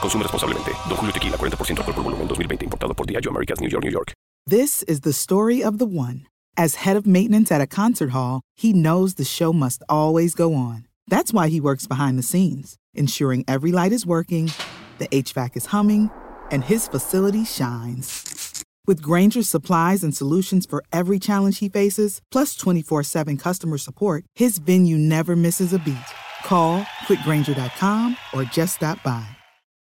Consume responsablemente. Don Julio Tequila, 40% alcohol por volumen, 2020. Importado por Diageo Americas, New York, New York. This is the story of the one. As head of maintenance at a concert hall, he knows the show must always go on. That's why he works behind the scenes, ensuring every light is working, the HVAC is humming, and his facility shines. With Granger's supplies and solutions for every challenge he faces, plus 24 7 customer support, his venue never misses a beat. Call quickgranger.com or just stop by.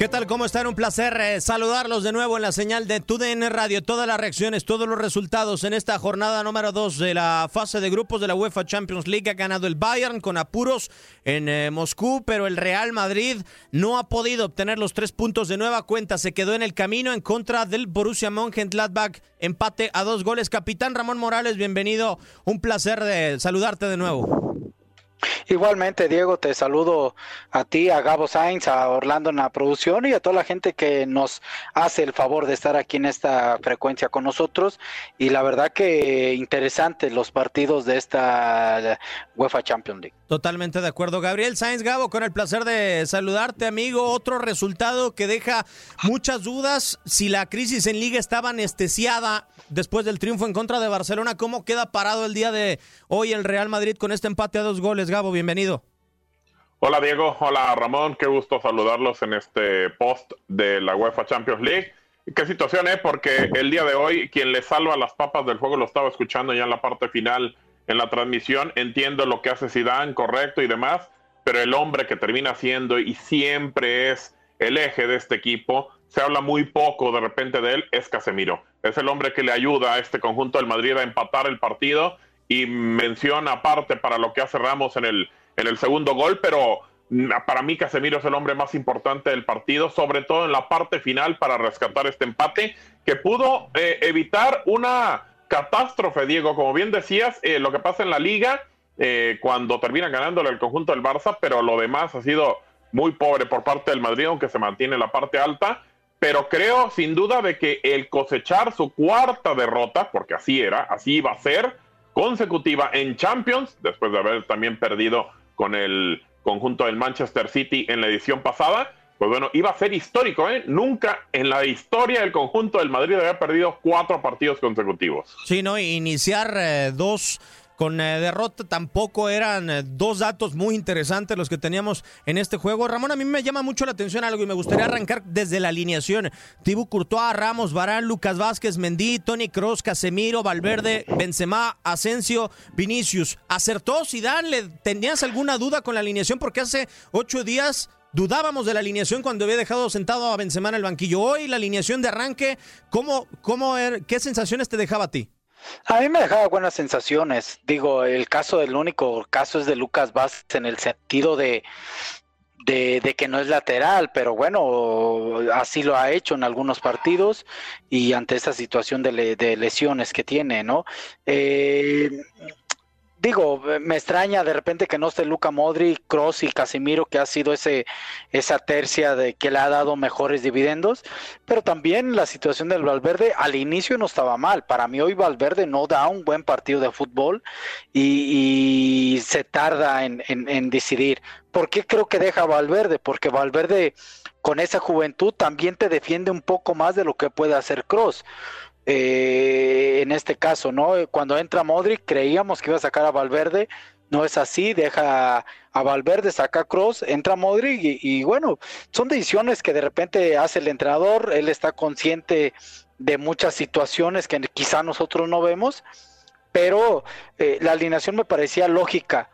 ¿Qué tal? ¿Cómo están? Un placer eh, saludarlos de nuevo en la señal de TUDN Radio. Todas las reacciones, todos los resultados en esta jornada número 2 de la fase de grupos de la UEFA Champions League. Ha ganado el Bayern con apuros en eh, Moscú, pero el Real Madrid no ha podido obtener los tres puntos de nueva cuenta. Se quedó en el camino en contra del Borussia Mönchengladbach. Empate a dos goles. Capitán Ramón Morales, bienvenido. Un placer de saludarte de nuevo. Igualmente, Diego, te saludo a ti, a Gabo Sainz, a Orlando en la producción y a toda la gente que nos hace el favor de estar aquí en esta frecuencia con nosotros. Y la verdad que interesantes los partidos de esta UEFA Champions League. Totalmente de acuerdo. Gabriel Sainz Gabo, con el placer de saludarte, amigo. Otro resultado que deja muchas dudas. Si la crisis en Liga estaba anestesiada después del triunfo en contra de Barcelona, ¿cómo queda parado el día de hoy el Real Madrid con este empate a dos goles? Gabo, bienvenido. Hola Diego, hola Ramón, qué gusto saludarlos en este post de la UEFA Champions League. ¿Qué situación es? Porque el día de hoy quien le salva las papas del juego lo estaba escuchando ya en la parte final en la transmisión, entiendo lo que hace Zidane, correcto y demás, pero el hombre que termina siendo y siempre es el eje de este equipo, se habla muy poco de repente de él, es Casemiro. Es el hombre que le ayuda a este conjunto del Madrid a empatar el partido y menciona aparte para lo que hace Ramos en el, en el segundo gol, pero para mí Casemiro es el hombre más importante del partido, sobre todo en la parte final para rescatar este empate que pudo eh, evitar una catástrofe, Diego. Como bien decías, eh, lo que pasa en la liga, eh, cuando termina ganándole el conjunto del Barça, pero lo demás ha sido muy pobre por parte del Madrid, aunque se mantiene la parte alta. Pero creo sin duda de que el cosechar su cuarta derrota, porque así era, así iba a ser, consecutiva en Champions, después de haber también perdido con el conjunto del Manchester City en la edición pasada, pues bueno, iba a ser histórico, ¿eh? Nunca en la historia del conjunto del Madrid había perdido cuatro partidos consecutivos. Sí, ¿no? Iniciar eh, dos con eh, derrota tampoco eran eh, dos datos muy interesantes los que teníamos en este juego. Ramón, a mí me llama mucho la atención algo y me gustaría arrancar desde la alineación. Thibaut Courtois, Ramos, Barán, Lucas Vázquez, Mendy, Tony Cross, Casemiro, Valverde, Benzema, Asensio, Vinicius. ¿Acertó Zidane? ¿Le tenías alguna duda con la alineación? Porque hace ocho días Dudábamos de la alineación cuando había dejado sentado a Benzema en el banquillo. Hoy la alineación de arranque, ¿cómo, cómo er, ¿qué sensaciones te dejaba a ti? A mí me dejaba buenas sensaciones. Digo, el caso del único caso es de Lucas Vázquez en el sentido de, de, que no es lateral, pero bueno, así lo ha hecho en algunos partidos y ante esta situación de, de lesiones que tiene, ¿no? Eh, digo, me extraña de repente que no esté Luca Modri, Cross y Casimiro, que ha sido ese, esa tercia de que le ha dado mejores dividendos, pero también la situación del Valverde al inicio no estaba mal. Para mí hoy Valverde no da un buen partido de fútbol y, se tarda en, en, en decidir. ¿Por qué creo que deja Valverde? Porque Valverde con esa juventud también te defiende un poco más de lo que puede hacer Cross. Eh, en este caso, ¿no? Cuando entra Modric creíamos que iba a sacar a Valverde, no es así, deja a Valverde, saca a Cross, entra Modric y, bueno, son decisiones que de repente hace el entrenador, él está consciente de muchas situaciones que quizá nosotros no vemos, pero eh, la alineación me parecía lógica.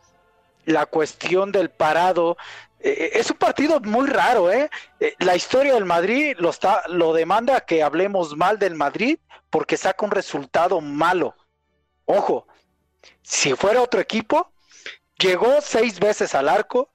La cuestión del parado, eh, es un partido muy raro, ¿eh? ¿eh? La historia del Madrid lo, está, lo demanda que hablemos mal del Madrid porque saca un resultado malo. Ojo, si fuera otro equipo, llegó seis veces al arco,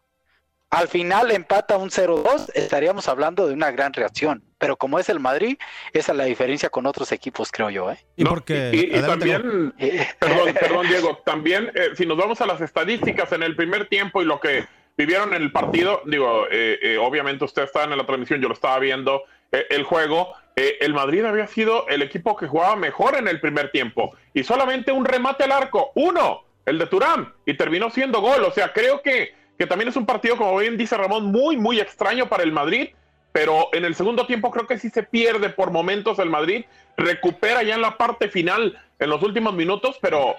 al final empata un 0-2, estaríamos hablando de una gran reacción. Pero como es el Madrid, esa es la diferencia con otros equipos, creo yo. ¿eh? Y, porque, y, también, perdón, perdón, Diego, también eh, si nos vamos a las estadísticas en el primer tiempo y lo que vivieron en el partido, digo, eh, eh, obviamente usted estaba en la transmisión, yo lo estaba viendo, el juego, el Madrid había sido el equipo que jugaba mejor en el primer tiempo y solamente un remate al arco, uno, el de Turán, y terminó siendo gol. O sea, creo que que también es un partido, como bien dice Ramón, muy, muy extraño para el Madrid, pero en el segundo tiempo creo que sí se pierde por momentos el Madrid, recupera ya en la parte final, en los últimos minutos, pero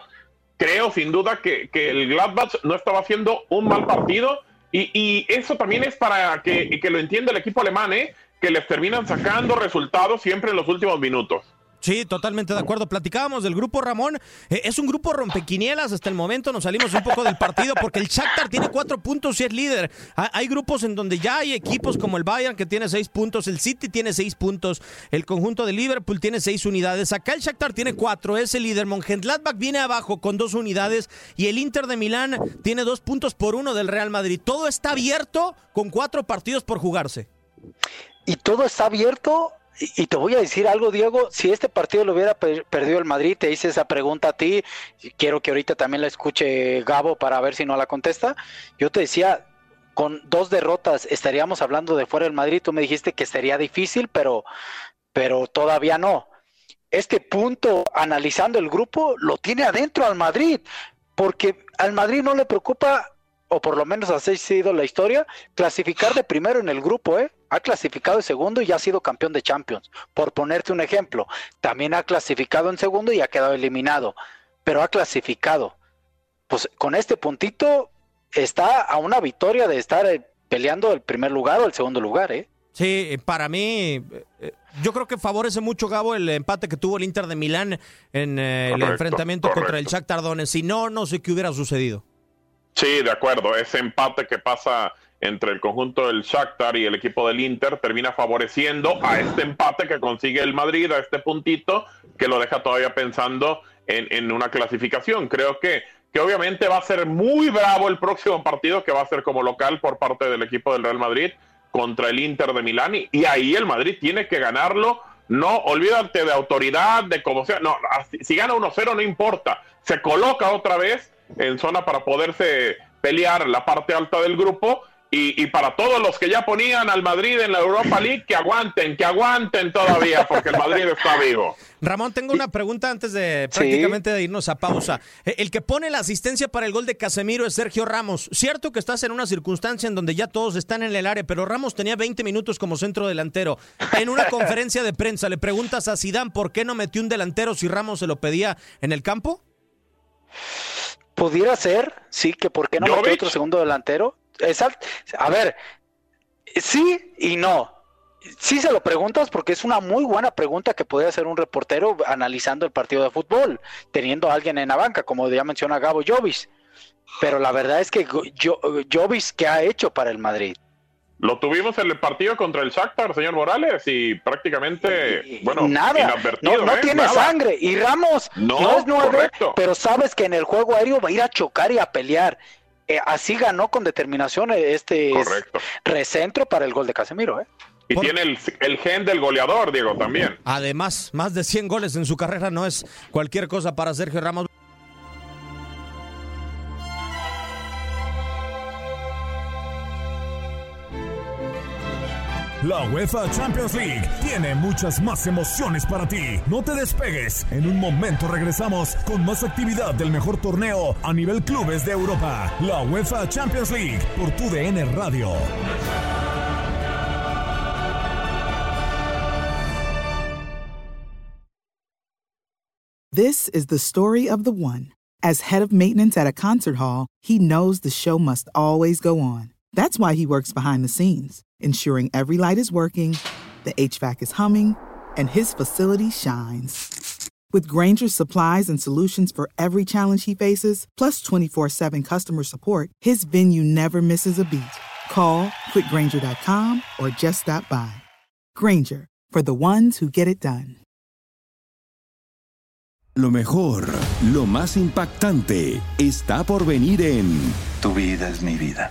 creo sin duda que, el Gladbach no estaba haciendo un mal partido y, eso también es para que, que lo entienda el equipo alemán, ¿eh? Que les terminan sacando resultados siempre en los últimos minutos. Sí, totalmente de acuerdo. Platicábamos del grupo Ramón. Eh, es un grupo rompequinielas hasta el momento. Nos salimos un poco del partido porque el Shakhtar tiene cuatro puntos y es líder. hay grupos en donde ya hay equipos como el Bayern que tiene seis puntos, el City tiene seis puntos, el conjunto de Liverpool tiene seis unidades. Acá el Shakhtar tiene cuatro, es el líder. Mönchengladbach viene abajo con dos unidades y el Inter de Milán tiene dos puntos por uno del Real Madrid. Todo está abierto con cuatro partidos por jugarse. Y todo está abierto y te voy a decir algo, Diego, si este partido lo hubiera perdido el Madrid, te hice esa pregunta a ti, quiero que ahorita también la escuche Gabo para ver si no la contesta. Yo te decía, con dos derrotas estaríamos hablando de fuera del Madrid, tú me dijiste que sería difícil, pero, pero todavía no. Este punto, analizando el grupo, lo tiene adentro al Madrid, porque al Madrid no le preocupa o por lo menos así ha sido la historia, clasificar de primero en el grupo, ¿eh? Ha clasificado de segundo y ha sido campeón de Champions. Por ponerte un ejemplo, también ha clasificado en segundo y ha quedado eliminado, pero ha clasificado. Pues con este puntito está a una victoria de estar eh, peleando el primer lugar o el segundo lugar, ¿eh? Sí, para mí, eh, yo creo que favorece mucho, Gabo, el empate que tuvo el Inter de Milán en el enfrentamiento contra el Shakhtar Donetsk. Si no, no sé qué hubiera sucedido. Sí, de acuerdo. Ese empate que pasa entre el conjunto del Shakhtar y el equipo del Inter termina favoreciendo a este empate que consigue el Madrid, a este puntito, que lo deja todavía pensando en, una clasificación. Creo que, que obviamente va a ser muy bravo el próximo partido, que va a ser como local por parte del equipo del Real Madrid contra el Inter de Milán. Y, y ahí el Madrid tiene que ganarlo. No, olvídate de autoridad, de como sea. No, si gana 1-0 no importa. Se coloca otra vez en zona para poderse pelear la parte alta del grupo. Y, para todos los que ya ponían al Madrid en la Europa League, que aguanten, que aguanten todavía, porque el Madrid está vivo. Ramón, tengo una pregunta antes de prácticamente de irnos a pausa. Eh, el que pone la asistencia para el gol de Casemiro es Sergio Ramos. Cierto que estás en una circunstancia en donde ya todos están en el área, pero Ramos tenía 20 minutos como centro delantero. En una conferencia de prensa le preguntas a Sidán por qué no metió un delantero si Ramos se lo pedía en el campo. Pudiera ser, sí, que por qué no metió otro segundo delantero. Exacto. A ver, sí y no. Sí se lo preguntas porque es una muy buena pregunta que puede hacer un reportero analizando el partido de fútbol, teniendo a alguien en la banca, como ya menciona Gabo Jovis. Pero la verdad es que Jovis, ¿qué ha hecho para el Madrid? Lo tuvimos en el partido contra el Shakhtar, señor Morales, y prácticamente, bueno, nada, no, no ¿eh? tiene sangre. Y Ramos no, es nueve, pero sabes que en el juego aéreo va a ir a chocar y a pelear. Eh, así ganó con determinación este recentro para el gol de Casemiro. ¿eh? Y tiene el, el, gen del goleador, Diego, también. Además, más de 100 goles en su carrera no es cualquier cosa para Sergio Ramos. La UEFA Champions League tiene muchas más emociones para ti. No te despegues. En un momento regresamos con más actividad del mejor torneo a nivel clubes de Europa. La UEFA Champions League por tu DN Radio. This is the story of the one. As head of maintenance at a concert hall, he knows the show must always go on. That's why he works behind the scenes ensuring every light is working, the HVAC is humming, and his facility shines. With Granger's supplies and solutions for every challenge he faces, plus 24 7 customer support, his venue never misses a beat. Call quickgranger.com or just stop by. Granger, for the ones who get it done. Lo mejor, lo más impactante, está por venir en Tu vida es mi vida.